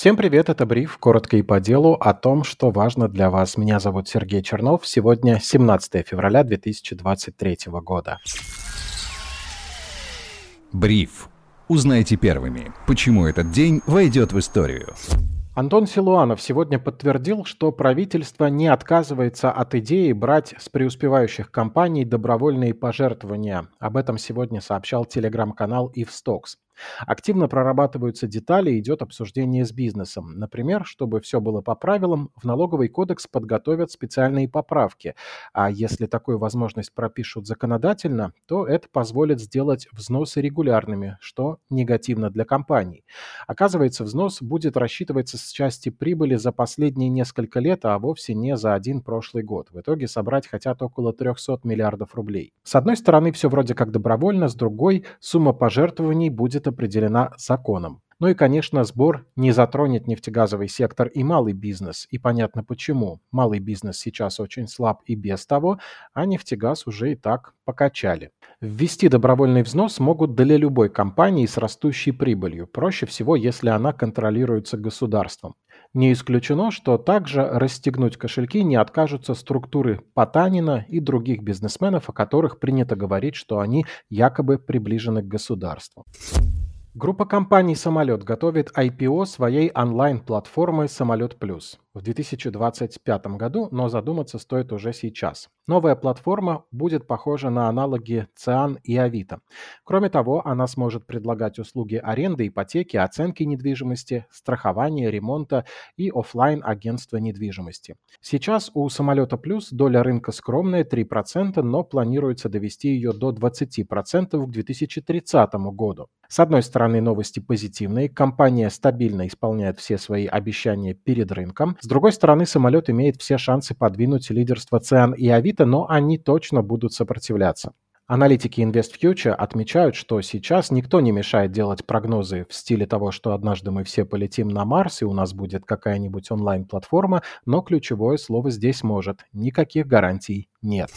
Всем привет, это Бриф, коротко и по делу о том, что важно для вас. Меня зовут Сергей Чернов, сегодня 17 февраля 2023 года. Бриф. Узнайте первыми, почему этот день войдет в историю. Антон Силуанов сегодня подтвердил, что правительство не отказывается от идеи брать с преуспевающих компаний добровольные пожертвования. Об этом сегодня сообщал телеграм-канал Ивстокс. Активно прорабатываются детали, идет обсуждение с бизнесом. Например, чтобы все было по правилам, в налоговый кодекс подготовят специальные поправки. А если такую возможность пропишут законодательно, то это позволит сделать взносы регулярными, что негативно для компаний. Оказывается, взнос будет рассчитываться с части прибыли за последние несколько лет, а вовсе не за один прошлый год. В итоге собрать хотят около 300 миллиардов рублей. С одной стороны, все вроде как добровольно, с другой, сумма пожертвований будет определена законом. Ну и, конечно, сбор не затронет нефтегазовый сектор и малый бизнес. И понятно почему. Малый бизнес сейчас очень слаб и без того, а нефтегаз уже и так покачали. Ввести добровольный взнос могут для любой компании с растущей прибылью. Проще всего, если она контролируется государством. Не исключено, что также расстегнуть кошельки не откажутся структуры Потанина и других бизнесменов, о которых принято говорить, что они якобы приближены к государству. Группа компаний «Самолет» готовит IPO своей онлайн-платформы «Самолет Плюс» в 2025 году, но задуматься стоит уже сейчас. Новая платформа будет похожа на аналоги Циан и Авито. Кроме того, она сможет предлагать услуги аренды, ипотеки, оценки недвижимости, страхования, ремонта и офлайн агентства недвижимости. Сейчас у самолета плюс доля рынка скромная 3%, но планируется довести ее до 20% к 2030 году. С одной стороны, новости позитивные, компания стабильно исполняет все свои обещания перед рынком, с другой стороны, самолет имеет все шансы подвинуть лидерство ЦИАН и Авито, но они точно будут сопротивляться. Аналитики InvestFuture отмечают, что сейчас никто не мешает делать прогнозы в стиле того, что однажды мы все полетим на Марс и у нас будет какая-нибудь онлайн-платформа, но ключевое слово здесь может. Никаких гарантий нет.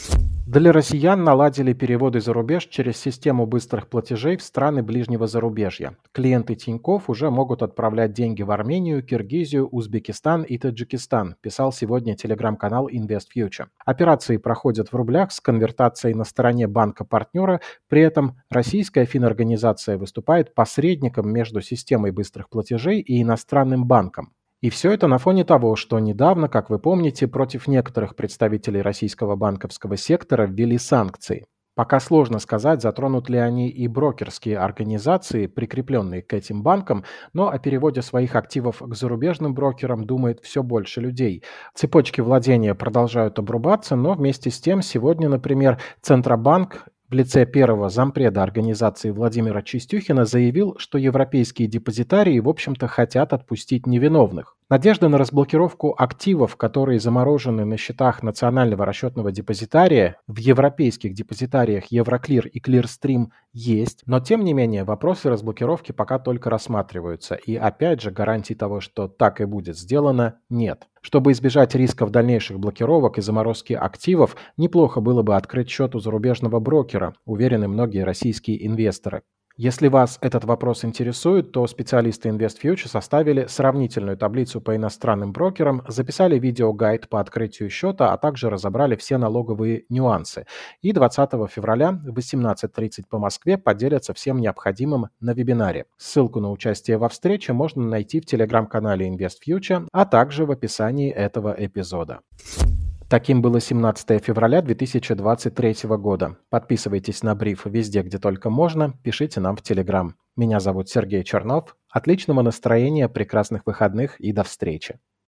Для россиян наладили переводы за рубеж через систему быстрых платежей в страны ближнего зарубежья. Клиенты Тиньков уже могут отправлять деньги в Армению, Киргизию, Узбекистан и Таджикистан, писал сегодня телеграм-канал InvestFuture. Операции проходят в рублях с конвертацией на стороне банка-партнера, при этом российская финорганизация выступает посредником между системой быстрых платежей и иностранным банком. И все это на фоне того, что недавно, как вы помните, против некоторых представителей российского банковского сектора ввели санкции. Пока сложно сказать, затронут ли они и брокерские организации, прикрепленные к этим банкам, но о переводе своих активов к зарубежным брокерам думает все больше людей. Цепочки владения продолжают обрубаться, но вместе с тем сегодня, например, Центробанк в лице первого зампреда организации Владимира Чистюхина заявил, что европейские депозитарии, в общем-то, хотят отпустить невиновных. Надежда на разблокировку активов, которые заморожены на счетах Национального расчетного депозитария в европейских депозитариях Евроклир и Клирстрим есть, но тем не менее вопросы разблокировки пока только рассматриваются, и опять же гарантий того, что так и будет сделано, нет. Чтобы избежать рисков дальнейших блокировок и заморозки активов, неплохо было бы открыть счет у зарубежного брокера, уверены многие российские инвесторы. Если вас этот вопрос интересует, то специалисты InvestFuture составили сравнительную таблицу по иностранным брокерам, записали видеогайд по открытию счета, а также разобрали все налоговые нюансы. И 20 февраля в 18.30 по Москве поделятся всем необходимым на вебинаре. Ссылку на участие во встрече можно найти в телеграм-канале InvestFuture, а также в описании этого эпизода. Таким было 17 февраля 2023 года. Подписывайтесь на бриф везде, где только можно, пишите нам в Телеграм. Меня зовут Сергей Чернов. Отличного настроения, прекрасных выходных и до встречи.